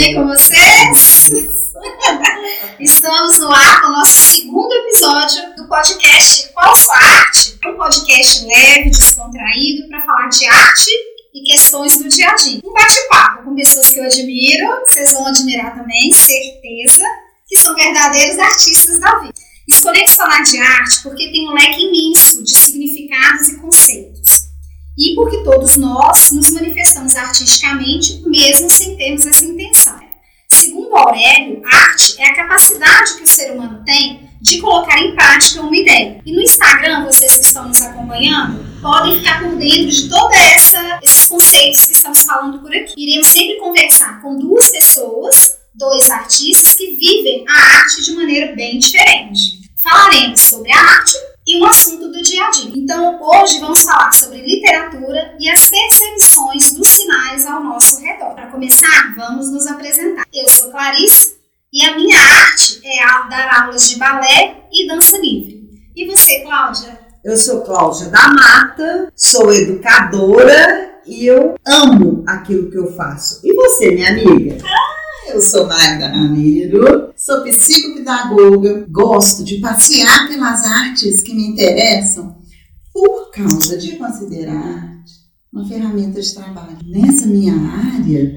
bem com vocês? Estamos no ar com o nosso segundo episódio do podcast Qual Sua Arte? Um podcast leve, descontraído para falar de arte e questões do dia a dia. Um bate-papo com pessoas que eu admiro, vocês vão admirar também, certeza, que são verdadeiros artistas da vida. Escolhemos falar de arte porque tem um leque imenso de significados e conceitos. E porque todos nós nos manifestamos artisticamente, mesmo sem termos essa intenção. Segundo Aurélio, arte é a capacidade que o ser humano tem de colocar em prática uma ideia. E no Instagram, vocês que estão nos acompanhando, podem ficar por dentro de todos esses conceitos que estamos falando por aqui. Iremos sempre conversar com duas pessoas, dois artistas que vivem a arte de maneira bem diferente. Falaremos sobre a arte e um assunto do dia a dia. Então, hoje vamos falar sobre literatura e as percepções dos sinais ao nosso redor. Para começar, vamos nos apresentar. Eu sou Clarice e a minha arte é a dar aulas de balé e dança livre. E você, Cláudia? Eu sou Cláudia da Mata, sou educadora e eu amo aquilo que eu faço. E você, minha amiga? Eu sou Magda Ramiro, sou psicopedagoga, gosto de passear pelas artes que me interessam por causa de considerar uma ferramenta de trabalho. Nessa minha área,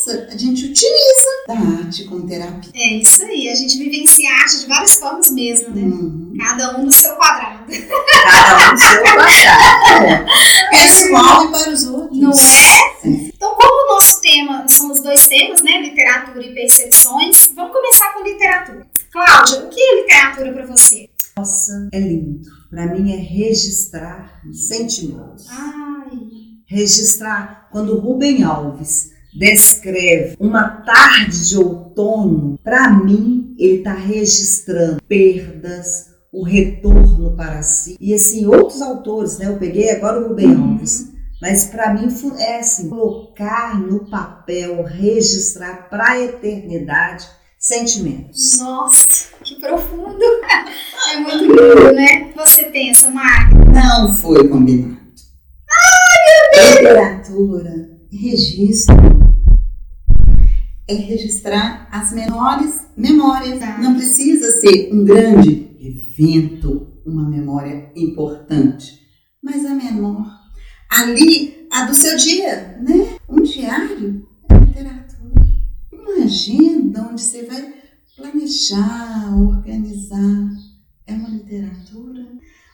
nossa, a gente utiliza da arte como terapia. É isso aí, a gente vivencia a arte de várias formas mesmo, né? Uhum. Cada um no seu quadrado. Cada um no seu quadrado. É. Pessoal e para os outros. Não é? Então, como o nosso tema são os dois temas, né? Literatura e percepções, vamos começar com literatura. Cláudia, o que é literatura para você? Nossa, é lindo. Para mim é registrar sentimentos. Ai, registrar quando Rubem Alves descreve uma tarde de outono, para mim ele está registrando perdas, o retorno para si. E assim, outros autores, né? Eu peguei agora o Rubem Alves, mas para mim é assim, colocar no papel, registrar para a eternidade sentimentos. nossa, que profundo. É muito lindo, né? Você pensa, Mar, Não foi combinado. Literatura, registro. É registrar as menores memórias. Não precisa ser um grande evento, uma memória importante, mas a menor. Ali, a do seu dia, né? Um diário é literatura. Uma agenda onde você vai planejar, organizar. É uma literatura.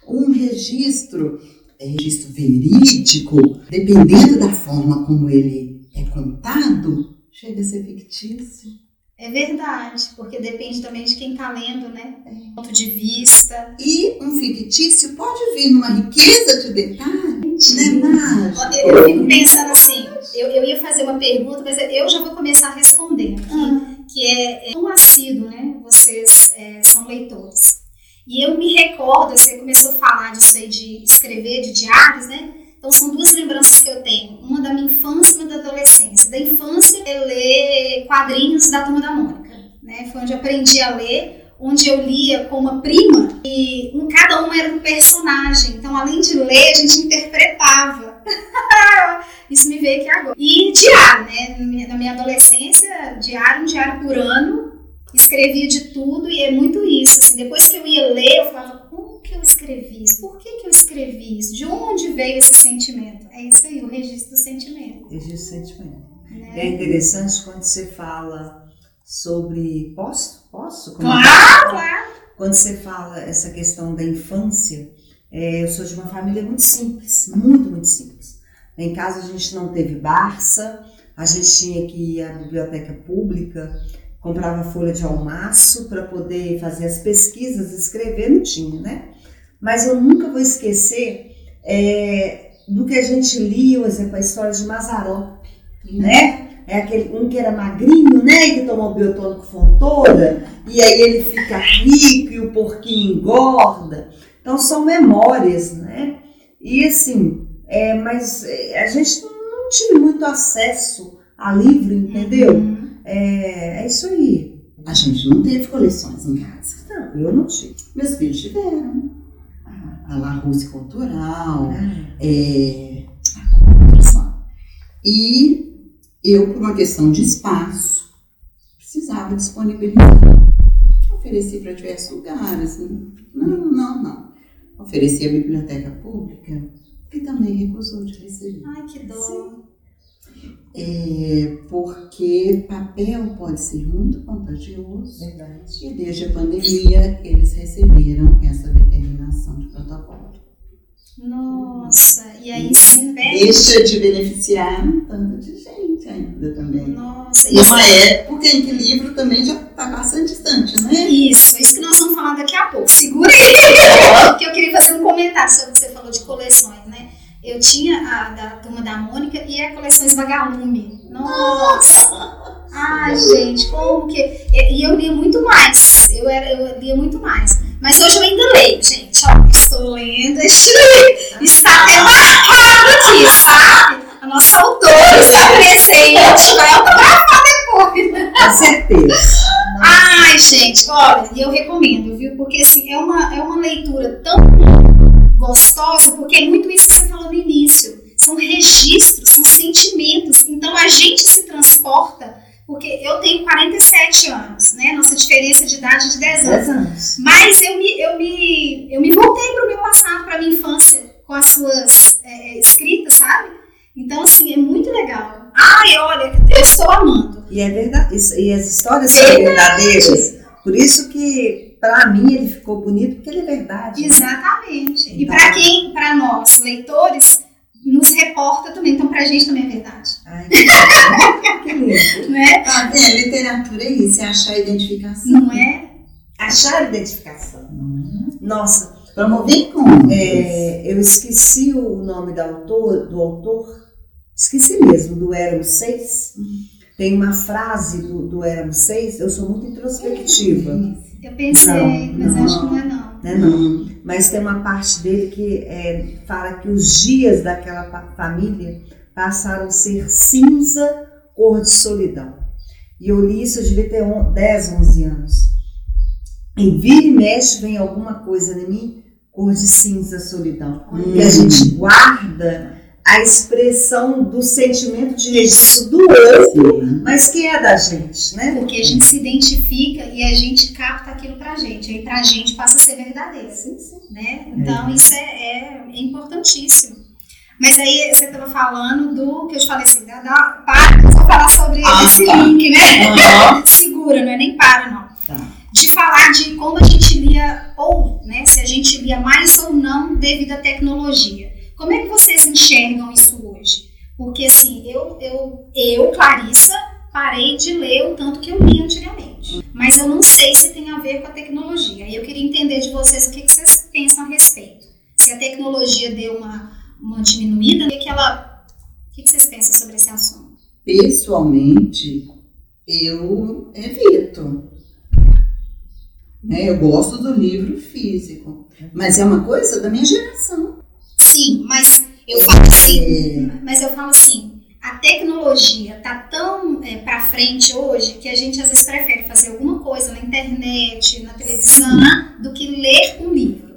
Um registro é registro verídico, dependendo da forma como ele é contado, chega a ser fictício. é verdade, porque depende também de quem tá lendo, né? Ponto de vista. E um fictício pode vir numa riqueza de detalhes, né? Eu, eu fico pensando assim, eu, eu ia fazer uma pergunta, mas eu já vou começar respondendo aqui, Ah, que é, é um assíduo, né? Vocês é, são leitores. E eu me recordo, você começou a falar disso aí de escrever, de diários, né? Então são duas lembranças que eu tenho. Uma da minha infância e uma da adolescência. Da infância é ler quadrinhos da Turma da Mônica. Né? Foi onde eu aprendi a ler, onde eu lia com uma prima e um, cada um era um personagem. Então, além de ler, a gente interpretava. Isso me veio aqui agora. E diário, né? Na minha, adolescência, diário, um diário por ano. Escrevia de tudo e é muito isso. Assim, depois que eu ia ler, eu falava, que eu escrevi isso? Por que, que eu escrevi isso? De onde veio esse sentimento? É isso aí, o registro do sentimento. registro de sentimento. Né? É interessante quando você fala sobre. Posso? Posso? Claro, claro. Quando você fala essa questão da infância, é, eu sou de uma família muito simples, muito, muito simples. Em casa a gente não teve Barça, a gente tinha que ir à biblioteca pública, comprava folha de almaço para poder fazer as pesquisas, escrever, não tinha, né? Mas eu nunca vou esquecer é, do que a gente lia, por exemplo, a história de Mazarop, né? É aquele um que era magrinho, né? Que tomou biotônico fontoura, e aí ele fica rico e o porquinho engorda. Então são memórias, né? E assim, é, mas é, a gente não tive muito acesso a livro, entendeu? Uhum. É, é isso aí. A gente não teve coleções em casa. Não, eu não tive. Meus filhos tiveram. A, a La Rússia Cultural, Ah, é, a construção. E eu, por uma questão de espaço, precisava disponibilizar. Ofereci para diversos lugares. Não, não, não. Ofereci à biblioteca pública, que também recusou de receber. Ai, que dó. É, porque papel pode ser muito contagioso. verdade. E desde a pandemia eles receberam essa determinação de protocolo. Nossa, e aí se perde. Deixa de beneficiar um tanto de gente ainda também. Nossa, Numa época em que livro também já está bastante distante, né? Isso, é isso que nós vamos falar daqui a pouco. Segura aí, porque eu queria fazer um comentário sobre o que você falou de coleções? Eu tinha a da turma da Mônica e a coleções Vagalume. Nossa! Ai, gente, como que. E eu lia muito mais. Eu, era, eu lia muito mais. Mas hoje eu ainda leio, gente. Ó, estou lendo. Está até marcado aqui, sabe? A nossa autora está presente. Vai autografar depois. Com certeza. Ai, gente, olha, e eu recomendo, viu? Porque assim, é uma, é uma leitura tão gostosa, porque é muito isso que você falou no início. São registros, são sentimentos. Então a gente se transporta, porque eu tenho 47 anos, né? Nossa diferença de idade é de 10 anos. Anos. Mas eu me, eu me, eu me voltei para o meu passado, para minha infância, com as suas é, escritas, sabe? Então, assim, é muito legal. Ai, olha, eu estou amando. E é verdade. E as histórias são verdadeiras. Por isso que, pra mim, ele ficou bonito, porque ele é verdade. Exatamente. E Então- para quem, para nós, leitores, nos reporta também. Então, pra gente também é verdade. Ai, que lindo. Né? Tá vendo? Literatura é isso, é achar a identificação. Não é? Achar identificação. Não é? Nossa, Promover encontros. é, eu esqueci o nome do autor, do autor, esqueci mesmo, do Éramos Seis. Tem uma frase do, do Éramos Seis, eu sou muito introspectiva, Eu pensei, Não, mas não. acho que não é não. né? Não. Não. Mas tem uma parte dele que é, fala que os dias daquela família passaram a ser cinza, cor de solidão. E eu li isso, eu devia ter on- 10, 11 anos. E vira e mexe, vem alguma coisa em mim, cor de cinza, solidão. E a gente guarda a expressão do sentimento de registro do outro, Sim. mas que é da gente, né? Porque a gente se identifica e a gente capta aquilo pra gente. Aí pra gente passa a ser verdadeiro. Né? Então isso é, é- é importantíssimo. Mas aí você estava falando do que eu te falei assim, da, da, para, vou falar sobre Ah, esse tá. link, né? Aham. Segura, não é nem para, não. Tá. De falar de como a gente lia, ou né, se a gente lia mais ou não devido à tecnologia. Como é que vocês enxergam isso hoje? Porque assim, eu, eu, eu Clarissa, parei de ler o tanto que eu li antigamente. Mas eu não sei se tem a ver com a tecnologia. Aí eu queria entender de vocês o que, que vocês pensam a respeito. Se a tecnologia deu uma, uma diminuída, o que, que ela. O que, que vocês pensam sobre esse assunto? Pessoalmente, eu evito. Né? Eu gosto do livro físico, mas é uma coisa da minha geração. Sim, mas eu falo assim. É, Mas eu falo assim, a tecnologia tá tão é, para frente hoje que a gente às vezes prefere fazer alguma coisa na internet, na televisão, do que ler um livro.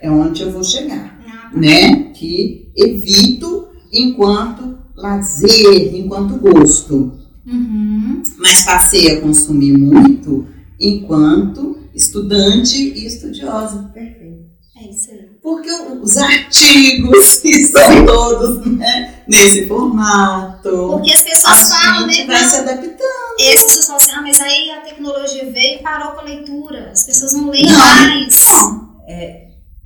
é onde eu vou chegar, Ah, né? Que evito enquanto lazer, enquanto gosto. Uhum. mas passei a consumir muito enquanto estudante e estudiosa. Perfeito. É isso aí. Porque os artigos estão todos né, nesse formato. Porque as A pessoas falam, gente né? vai se adaptando. Essas pessoas falam assim, ah, mas aí a tecnologia veio e parou com a leitura. As pessoas não leem Não, mais. Não,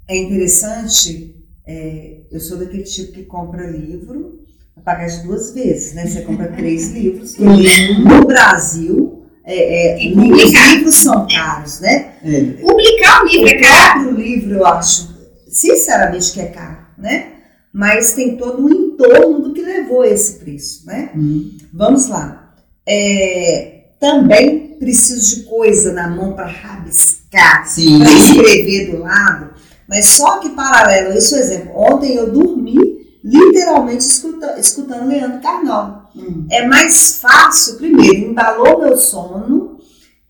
É interessante, é, eu sou daquele tipo que compra livro, pagar de duas vezes, né? Você compra três livros. No Brasil, é, é, os livros são caros, né? é, Publicar um livro é O caro. próprio livro, eu acho, sinceramente, que é caro, né? mas tem todo um entorno do que levou a esse preço, né? Hum. Vamos lá. É, também preciso de coisa na mão para rabiscar, para escrever do lado. Mas só que paralelo a isso, exemplo, ontem eu dormi literalmente escuta- escutando Leandro Carnal. Hum. É mais fácil, primeiro, embalou meu sono,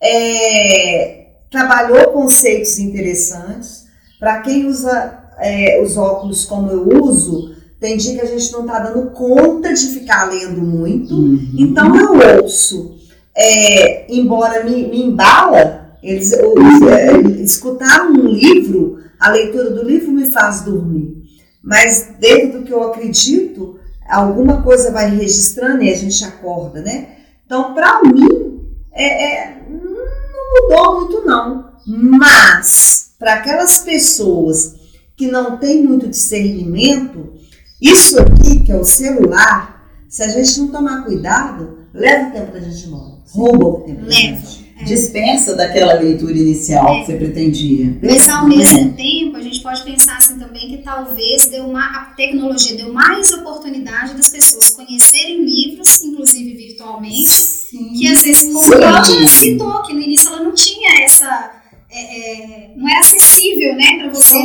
é, trabalhou conceitos interessantes. Para quem usa é, os óculos como eu uso, tem dia que a gente não está dando conta de ficar lendo muito. Uhum. Então eu ouço, é, embora me, me embala, eles, os, é, escutar um livro, a leitura do livro me faz dormir. Mas dentro do que eu acredito, alguma coisa vai registrando e a gente acorda, né? Então, para mim, é, é, não mudou muito não. Mas, para aquelas pessoas que não têm muito discernimento, isso aqui, que é o celular, se a gente não tomar cuidado, leva o tempo da gente embora. Rouba o tempo da Leva. gente. Dispensa daquela leitura inicial que você pretendia. Mas ao mesmo tempo, a gente pode pensar assim também que talvez deu uma, a tecnologia deu mais oportunidade das pessoas conhecerem livros, inclusive virtualmente, Sim. que às vezes, como Cláudia citou, que no início ela não tinha essa. é, é, não era acessível, né, para você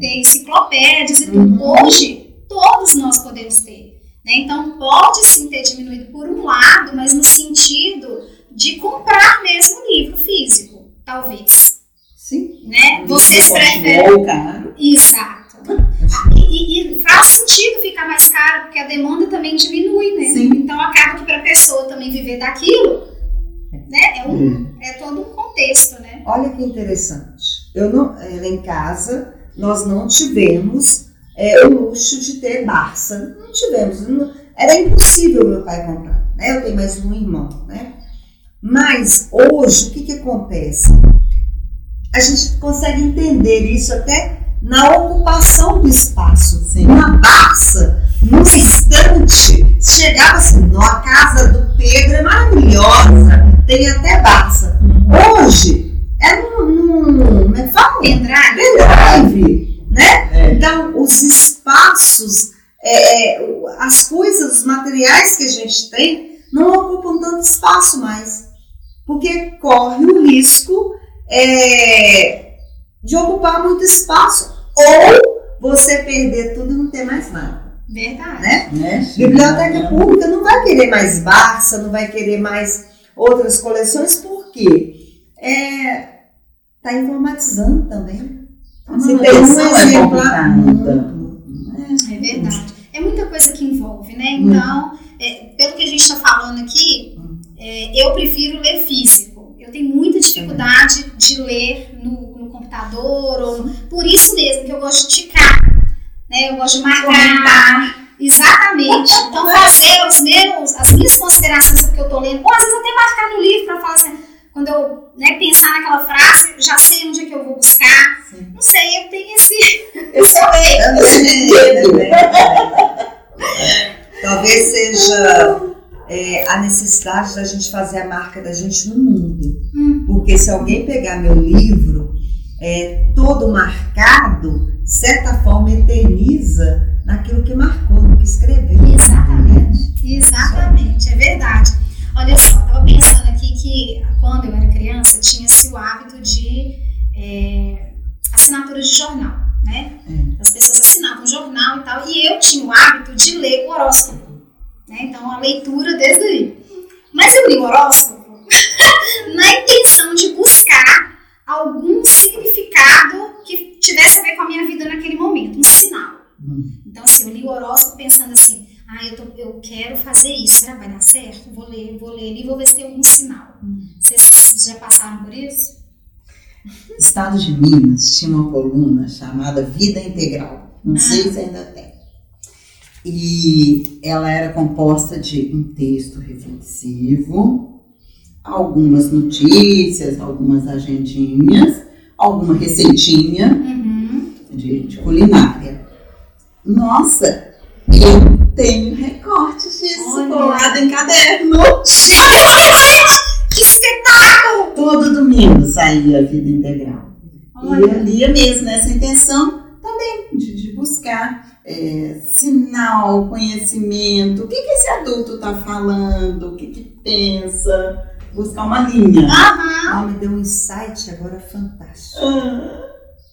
ter enciclopédias e tudo. Uhum. Hoje, todos nós podemos ter. Né? Então, pode sim ter diminuído por um lado, mas no sentido de comprar mesmo o livro físico, talvez. Sim. Né? Vocês preferem. Caro. Exato. E, e faz sentido ficar mais caro, porque a demanda também diminui, né? Sim. Então acaba que para a pessoa também viver daquilo, né? É, um, é todo um contexto, né? Olha que interessante. Eu não, eh, lá em casa, nós não tivemos eh, o luxo de ter Barça. Não tivemos. não- era impossível meu pai comprar. Né? Eu tenho mais um irmão. Né? Mas hoje, o que, que acontece? A gente consegue entender isso até na ocupação do espaço. Sim. Uma Barça, num instante, chegava assim, "Nó, a casa do Pedro é maravilhosa, tem até Barça. Hoje é num, num é fala? Pendrive, Pendrive, né? É. Então, os espaços, é, é, as coisas, os materiais que a gente tem, não ocupam tanto espaço mais. Porque corre o risco é, de ocupar muito espaço. Ou você perder tudo e não ter mais nada. verdade. Né? Né? Biblioteca pública não vai querer mais Barça, não vai querer mais outras coleções, por quê? É, tá informatizando também. Se Uma tem um é exemplar. complicada. É verdade. É muita coisa que envolve, né? Então, é, pelo que a gente está falando aqui, é, eu prefiro ler físico. Eu tenho muita dificuldade de ler no, no computador, ou, por isso mesmo que eu gosto de ticar, né? Eu gosto de marcar. Exatamente. Então, fazer os meus, as minhas considerações sobre o que eu tô lendo, ou às vezes até marcar no livro para falar assim, quando eu né, pensar naquela frase, já sei onde é que eu vou buscar. Sim. Não sei, eu tenho esse. Esse é o medo. Talvez seja é, a necessidade da gente fazer a marca da gente no mundo. Hum. Porque se alguém pegar meu livro é, todo marcado, de certa forma eterniza naquilo que marcou, no que escreveu. Exatamente, exatamente, é verdade. Olha só, eu tava pensando aqui que quando eu era criança, tinha-se o hábito de é, assinatura de jornal, né? As pessoas assinavam jornal e tal, e eu tinha o hábito de ler o horóscopo, né? Então a leitura desde aí. Mas eu li o horóscopo na intenção de buscar algum significado que tivesse a ver com a minha vida naquele momento, um sinal. Então, assim, eu li o horóscopo pensando assim, ah, eu, tô- eu quero fazer isso, será que vai dar certo? Vou ler, vou ler ali, vou ver se tem algum sinal. Vocês já passaram por isso? Estado de Minas tinha uma coluna chamada Vida Integral. Não sei se ainda tem. E ela era composta de um texto reflexivo, algumas notícias, algumas agendinhas, alguma receitinha Uhum. de, de culinária. Nossa, eu tenho recortes disso Olha. colado em caderno. Que espetáculo! Todo domingo saía a Vida Integral. E Olha. eu lia mesmo nessa intenção também de, de buscar é, sinal, conhecimento. O que, que esse adulto está falando? O que, que pensa? Buscar uma linha. Aham. Ah, me deu um insight agora fantástico. Ah,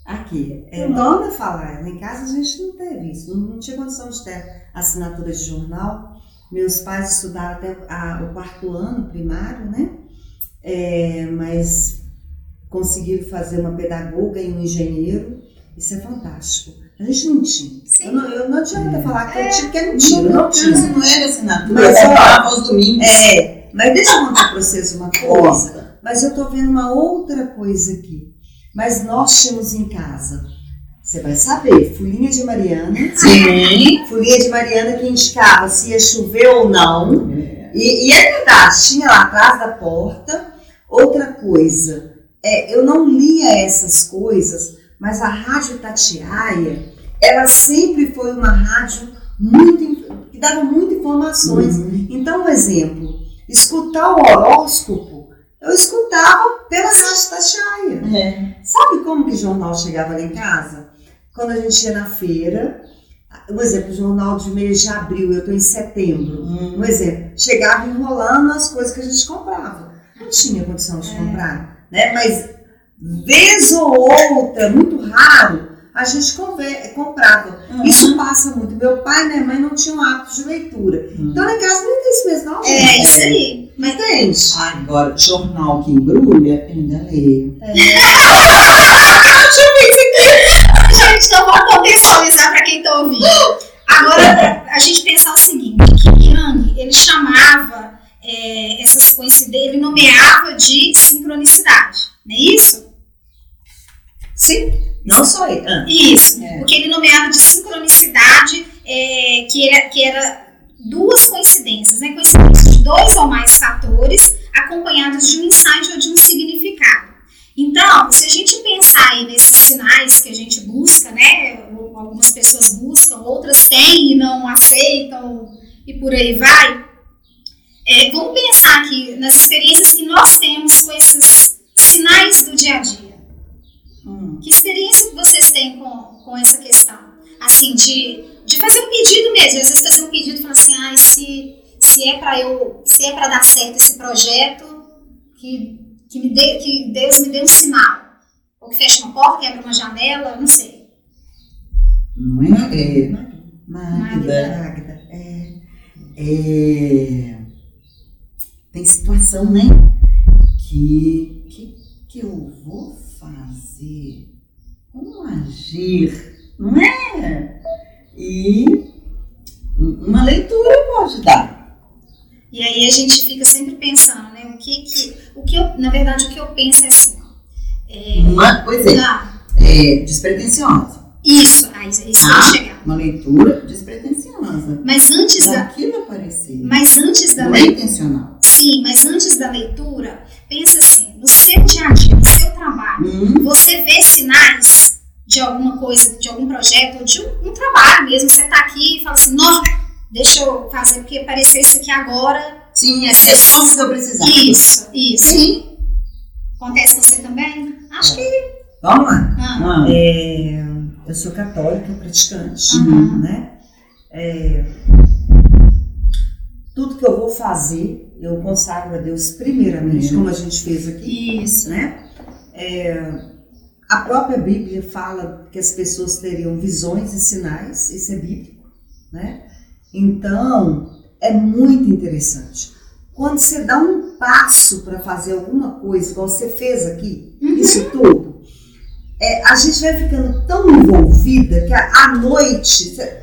Aqui, é Hum. igual eu falar, em casa a gente não teve isso, não, não tinha condição de ter assinatura de jornal. Meus pais estudaram até a- o quarto ano primário, né? É, mas conseguiram fazer uma pedagoga e um engenheiro. Isso é fantástico. Gente não tinha. Eu não, eu não adianta falar que eu tinha, porque é Não, mentira, eu não tinha. não, não era assinatura. Mas, Mas, ó, aos domingos. É, mas deixa eu contar para vocês uma coisa. Mas eu tô vendo uma outra coisa aqui. Mas nós tínhamos em casa, você vai saber, folhinha de Mariana, Sim. folhinha de Mariana que indicava se ia chover ou não. E, e é verdade, tinha lá atrás da porta. Outra coisa, é, eu não lia essas coisas, mas a Rádio Tatiaia, ela sempre foi uma rádio muito, que dava muitas informações. Uhum. Então, um exemplo, escutar o horóscopo, eu escutava pela Rádio Tatiaia. É. Sabe como que o jornal chegava lá em casa? Quando a gente ia na feira, um exemplo, o jornal de mês de abril, eu estou em setembro. Hum. Um exemplo, chegava enrolando as coisas que a gente comprava. Não tinha condição de comprar, né? Mas vez ou outra, muito raro, a gente comprava. Uhum. Isso passa muito. Meu pai e minha mãe não tinham hábito de leitura. Uhum. Então, lá em casa não tem isso mesmo, não. É gente. isso aí. Não entende? Agora, jornal que embrulha, eu ainda leio. Gente, então vamos contextualizar para quem tá ouvindo. Agora, a gente pensar o seguinte, que Young, ele chamava é, essas coincidências, ele nomeava de sincronicidade, não é isso? Sim. Não só ele. Ah. Isso, É. porque ele nomeava de sincronicidade, é, que, era, que era duas coincidências, né? Coincidências de dois ou mais fatores acompanhados de um insight ou de um significado. Então, se a gente pensar aí nesses sinais que a gente busca, né? Algumas pessoas buscam, outras têm e não aceitam e por aí vai. é, vamos pensar aqui nas experiências que nós temos com esses sinais do dia a dia. Hum. Que experiência que vocês têm com, com essa questão? Assim, de, de fazer um pedido mesmo. Às vezes fazer um pedido e falar assim, ai, se, se é para eu, se é para dar certo esse projeto, que, que, me dê, que Deus me dê um sinal. Ou que feche uma porta, quebra uma janela, não sei. Não é? é Magda. Magda. É. É, tem situação, né? Que, que, que eu vou fazer? Como agir? Não é? E uma leitura pode dar. E aí a gente fica sempre pensando, né? O que que. O que eu, na verdade, o que eu penso é assim. É, Uma, pois é, ah, é despretensiosa. isso, aí, isso Ah. ia chegar. Uma leitura despretensiosa. Mas antes da. Daquilo aparecer. Mas antes da Não é intencional. Sim, mas antes da leitura, pensa assim, no seu dia a dia, no seu trabalho, Hum, você vê sinais de alguma coisa, de algum projeto, ou de um, um trabalho mesmo, você tá aqui e fala assim, não, deixa eu fazer, porque apareceu isso aqui agora. sim, é, é só o que eu precisar. Isso, isso. Sim. Acontece com você também? Acho que. Vamos lá. Ah, Ah, É, eu sou católica praticante, Uhum. né? É, tudo que eu vou fazer, eu consagro a Deus primeiramente, Primeiro. como a gente fez aqui, isso. né? É, a própria Bíblia fala que as pessoas teriam visões e sinais, isso é bíblico, né? Então, é muito interessante. Quando você dá um passo para fazer alguma coisa, igual você fez aqui, Uhum. isso tudo, é, a gente vai ficando tão envolvida que à à noite. Você...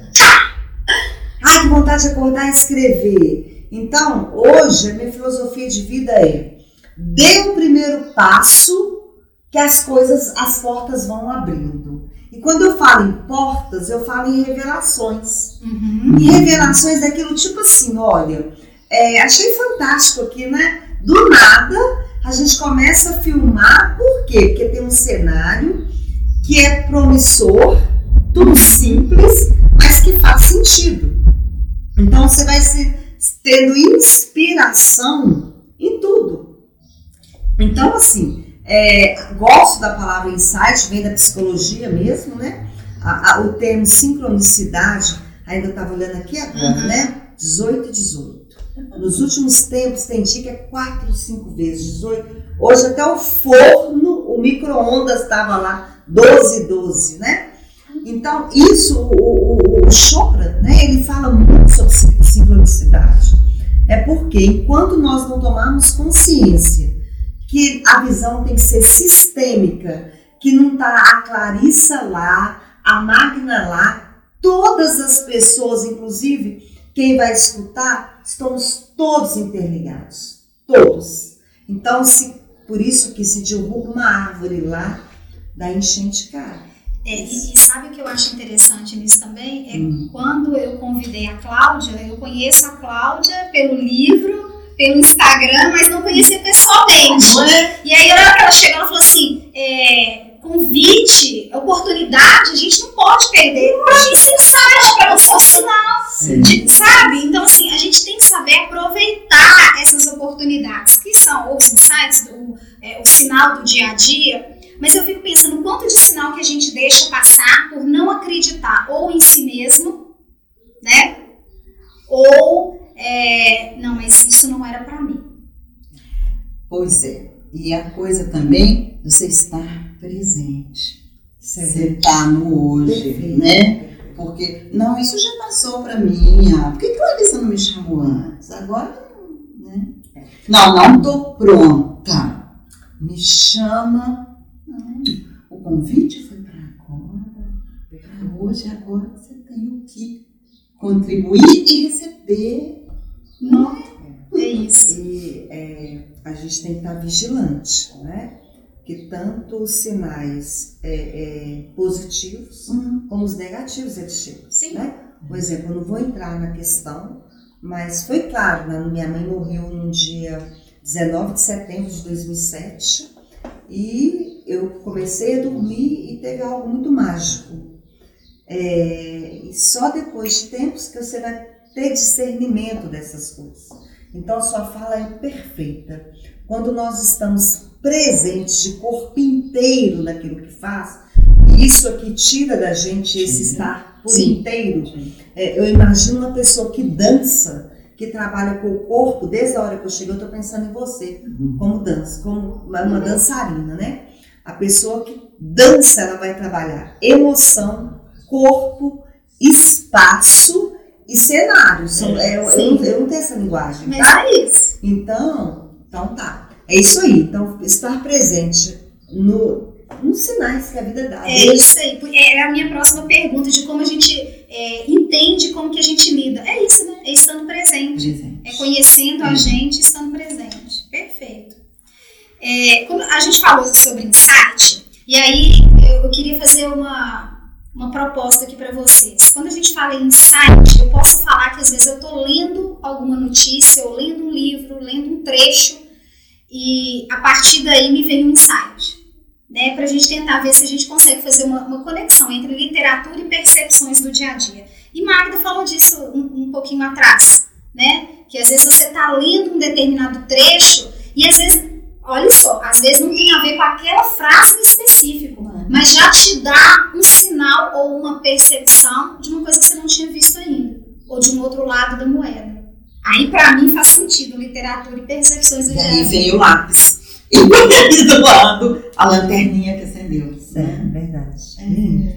Ai, que vontade de acordar e escrever. Então, hoje, a minha filosofia de vida é: dê o primeiro passo que as coisas, as portas vão abrindo. E quando eu falo em portas, eu falo em revelações. Uhum. E revelações daquilo tipo assim, olha, é, achei fantástico aqui, né? Do nada a gente começa a filmar, por quê? Porque tem um cenário que é promissor, tudo simples, mas que faz sentido. Então você vai se tendo inspiração em tudo. Então, assim, é, gosto da palavra insight, vem da psicologia mesmo, né? a- a- o termo sincronicidade, ainda estava olhando aqui agora, Uhum. né? 18 e 18. Nos últimos tempos tem dia que é 4, 5 vezes 18. Hoje até o forno, o micro-ondas estava lá 12, 12, né? Então, isso, o, o, o Chopra, né, ele fala muito sobre sincronicidade. É porque enquanto nós não tomarmos consciência que a visão tem que ser sistêmica, que não está a Clarissa lá, a Magna lá, todas as pessoas, inclusive quem vai escutar, estamos todos interligados. Todos. Então, se, por isso que se derruba uma árvore lá, da enchente cai. É, e, e sabe o que eu acho interessante nisso também? É Hum. quando eu convidei a Cláudia, eu conheço a Cláudia pelo livro, pelo Instagram, mas não conhecia pessoalmente. Não é? E aí, na hora que ela chegou, ela falou assim: é, convite, oportunidade, a gente não pode perder. Para esse insight, para você um sinal. De- sabe? Então, assim, a gente tem que saber aproveitar essas oportunidades, que são os insights, o, é, o sinal do dia a dia. Mas eu fico pensando quanto de sinal que a gente deixa passar por não acreditar ou em si mesmo, né? Ou, é, não, mas isso não era pra mim. Pois é. E a coisa também, você estar presente. Você tá no hoje, Perfeito. né? Porque, não, isso já passou pra mim. Ah, por que Clarissa não me chamou antes? Agora, né? Não, não tô pronta. Me chama. Convite foi pra agora. Pra hoje, agora você tem o que contribuir e receber. Não, é isso. E é, a gente tem que estar vigilante, né? Que tanto os sinais é, é, positivos Hum, como os negativos eles chegam. Sim. né? Por exemplo, eu não vou entrar na questão, mas foi claro, né? minha mãe morreu no dia 19 de setembro de 2007 e eu comecei a dormir e teve algo muito mágico. É, e só depois de tempos que você vai ter discernimento dessas coisas. Então, a sua fala é perfeita. Quando nós estamos presentes de corpo inteiro naquilo que faz, isso aqui tira da gente esse estar por Sim. inteiro. É, eu imagino uma pessoa que dança, que trabalha com o corpo, desde a hora que eu cheguei, eu estou pensando em você, uhum. como dança, como uma, uma dançarina, né? A pessoa que dança, ela vai trabalhar emoção, corpo, espaço e cenário. São, é, eu, não, eu não tenho essa linguagem, Mas tá? é isso. Então, então tá. É isso aí. Então, estar presente no, nos sinais que a vida dá. É isso aí. É a minha próxima pergunta de como a gente é, entende como que a gente lida. É isso, né? É estando presente. Presente. É conhecendo a Hum. gente, estando. É, quando a gente falou sobre insight, e aí eu, eu queria fazer uma, uma proposta aqui para vocês. Quando a gente fala em insight, eu posso falar que às vezes eu estou lendo alguma notícia, ou lendo um livro, lendo um trecho, e a partir daí me vem um insight. Né, para a gente tentar ver se a gente consegue fazer uma, uma conexão entre literatura e percepções do dia a dia. E Magda falou disso um, um pouquinho atrás, né? Que às vezes você está lendo um determinado trecho e às vezes, olha só, às vezes não tem a ver com aquela frase em específico, mas já te dá um sinal ou uma percepção de uma coisa que você não tinha visto ainda, ou de um outro lado da moeda. Aí para mim faz sentido literatura e percepções do E aí vem o lápis. E do lado, a lanterninha que acendeu. É, verdade. Lindo,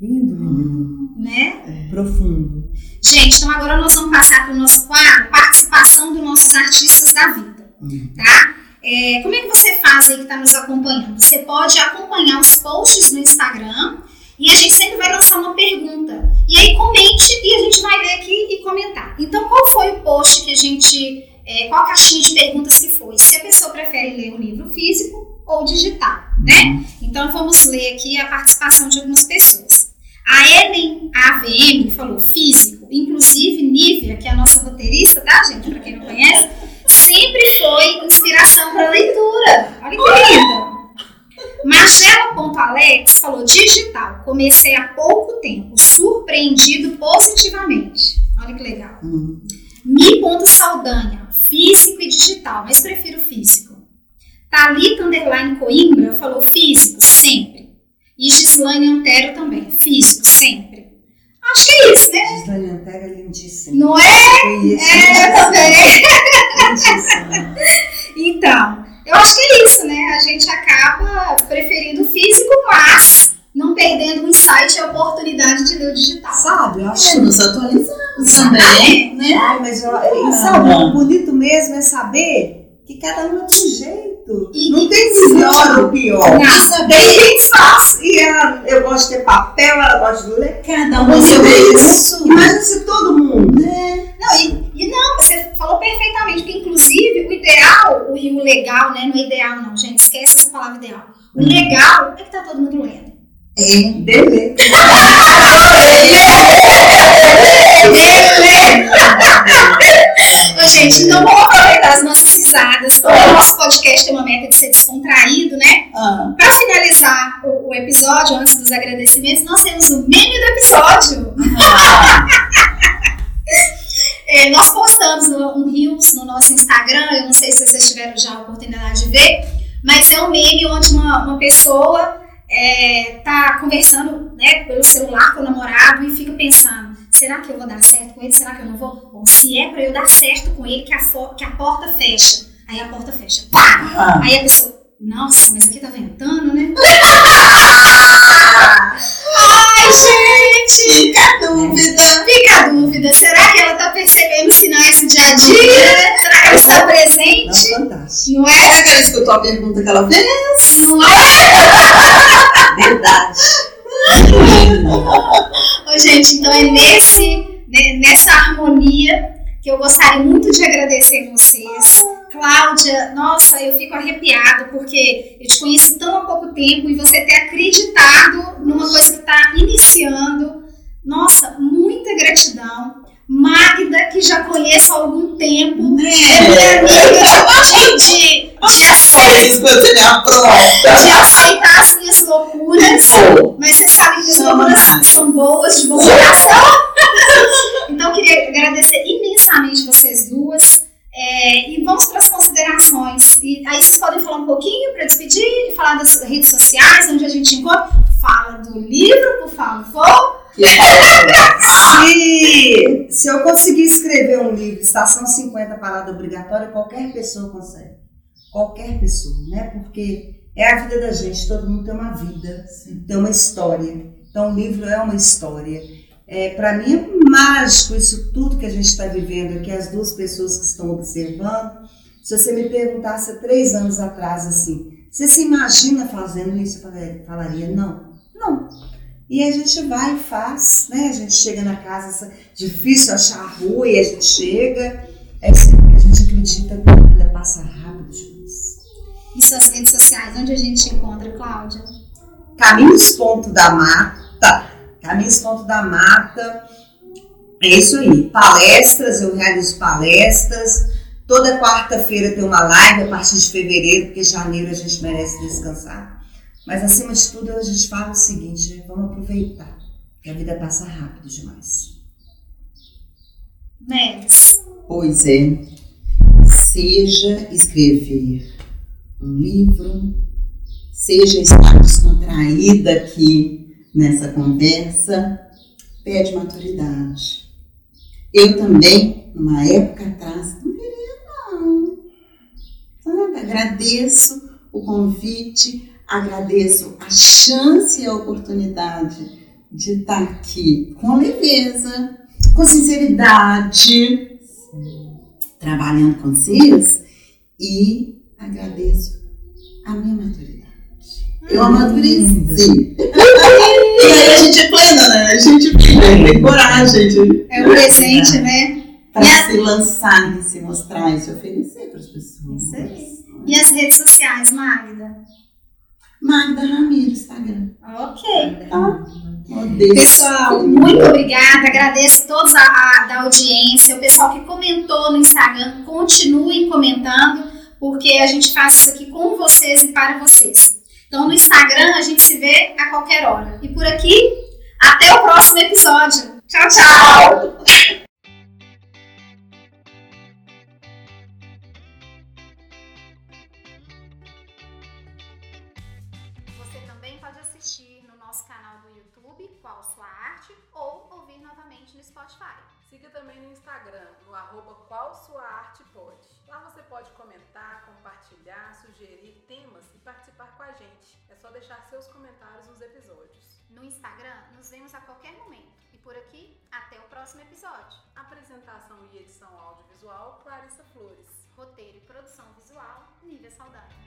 lindo, lindo. Né? Profundo. Gente, então agora nós vamos passar para o nosso quadro Participação dos nossos artistas da vida. Hum. tá? É, como é que você faz aí que está nos acompanhando? Você pode acompanhar os posts no Instagram e a gente sempre vai lançar uma pergunta. E aí comente e a gente vai ler aqui e comentar. Então, qual foi o post que a gente. é, qual a caixinha de perguntas que foi? Se a pessoa prefere ler o livro físico ou digital, né? Então, vamos ler aqui a participação de algumas pessoas. A Ellen AVM falou físico, inclusive Nívia, que é a nossa roteirista, tá, gente? Pra quem não conhece, sempre foi inspiração para leitura. Olha que linda! Marcela.alex falou digital. Comecei há pouco tempo, surpreendido positivamente. Olha que legal. Hum. Mi.saldanha, físico e digital, mas prefiro físico. Thalita Underline Coimbra falou físico, sempre. E Gislaine Antero também, físico, sempre. Acho que é isso, né? Gislaine Antero é lindíssima. Não é? Conheço. É, também. Então, eu acho que é isso, né? A gente acaba preferindo o físico, mas não perdendo o insight e a oportunidade de ler o digital. Sabe, eu É, acho nos atualizamos também, né? Ai, mas eu, e sabe, o bonito mesmo é saber que cada um é de um jeito. E- não tem melhor ou pior. Não, Tem gente que faz e ela, eu gosto de ter papel, ela gosta de ler. Cada um Você seu isso. Imagina se todo mundo. Não, e, e não, você falou perfeitamente, porque inclusive o ideal o- e o legal, né? Não é ideal, não, gente, esquece essa palavra ideal. O legal é que tá todo mundo lendo. É. Dele. Ô, podcast tem uma meta de ser descontraído, né? Ah, Para finalizar o, o episódio, antes dos agradecimentos, nós temos o meme do episódio. É, nós postamos no, um Reels no nosso Instagram, eu não sei se vocês tiveram já a oportunidade de ver, mas é um meme onde uma, uma pessoa é, tá conversando né, pelo celular com o namorado e fica pensando, será que eu vou dar certo com ele? Será que eu não vou? Bom, se é para eu dar certo com ele, que a, que a porta fecha. Aí a porta fecha. Pá! ah. Aí a pessoa, nossa, mas aqui tá ventando, né? Ai, gente! Fica a dúvida. Fica a dúvida, será que ela tá percebendo sinais do dia a dia? Será que ela está Não, presente? fantástico. Não é? Será que ela escutou a pergunta que ela fez? Não é? Verdade. Ô, gente, então é nesse, ne- nessa harmonia que eu gostaria muito de agradecer vocês. Cláudia, nossa, eu fico arrepiada porque eu te conheço tão há pouco tempo e você ter acreditado numa coisa que está iniciando. Nossa, muita gratidão. Magda, que já conheço há algum tempo, é minha amiga de, de, de, de, É aceitar, isso que você me apronta. de aceitar as minhas loucuras. Mas você sabe que as loucuras são boas, de bom coração. então, eu queria agradecer imensamente vocês duas. É, e vamos para as considerações. E aí vocês podem falar um pouquinho para despedir falar das redes sociais, onde a gente encontra. Fala do livro, por favor. que é Se, se eu conseguir escrever um livro, Estação 50 Parada Obrigatória, qualquer pessoa consegue. Qualquer pessoa, né? Porque é a vida da gente, todo mundo tem uma vida, tem uma história. Então, o livro é uma história. É, Para mim é mágico isso tudo que a gente está vivendo aqui, as duas pessoas que estão observando. Se você me perguntasse há três anos atrás assim, você se imagina fazendo isso? Eu falaria, não, não. E a gente vai e faz, né? A gente chega na casa, difícil achar a rua e a gente chega. É assim, a gente acredita que a vida passa rápido demais. E suas redes sociais, onde a gente encontra, Cláudia? Caminhos Ponto da Mata. Caminhos Ponto da Mata. É isso aí. Palestras, eu realizo palestras. Toda quarta-feira tem uma live a partir de fevereiro, porque janeiro a gente merece descansar. Mas acima de tudo, a gente fala o seguinte, né? vamos aproveitar, que a vida passa rápido demais. Neves. Pois é. Seja escrever um livro, seja estar descontraída aqui nessa conversa, pede maturidade. Eu também, numa época atrás, não queria não. Sabe? Agradeço o convite, agradeço a chance e a oportunidade de estar aqui com leveza, com sinceridade, trabalhando com vocês e agradeço a minha maturidade. Eu amadureci. e aí a gente é plena, né? A gente tem coragem de, É o presente, né? para se lançar e se mostrar e se oferecer para as pessoas. Isso aí. E as redes sociais, Magda? Magda Ramiro, Instagram. Ok. Modesta. Pessoal, muito obrigada. Agradeço a todos a, a- da audiência, o pessoal que comentou no Instagram, continuem comentando, porque a gente faz isso aqui com vocês e para vocês. Então, no Instagram, a gente se vê a qualquer hora. E por aqui, até o próximo episódio. Tchau, tchau! No Instagram, nos vemos a qualquer momento. E por aqui, até o próximo episódio. Apresentação e edição audiovisual, Clarissa Flores. Roteiro e produção visual, Nívia Saudade.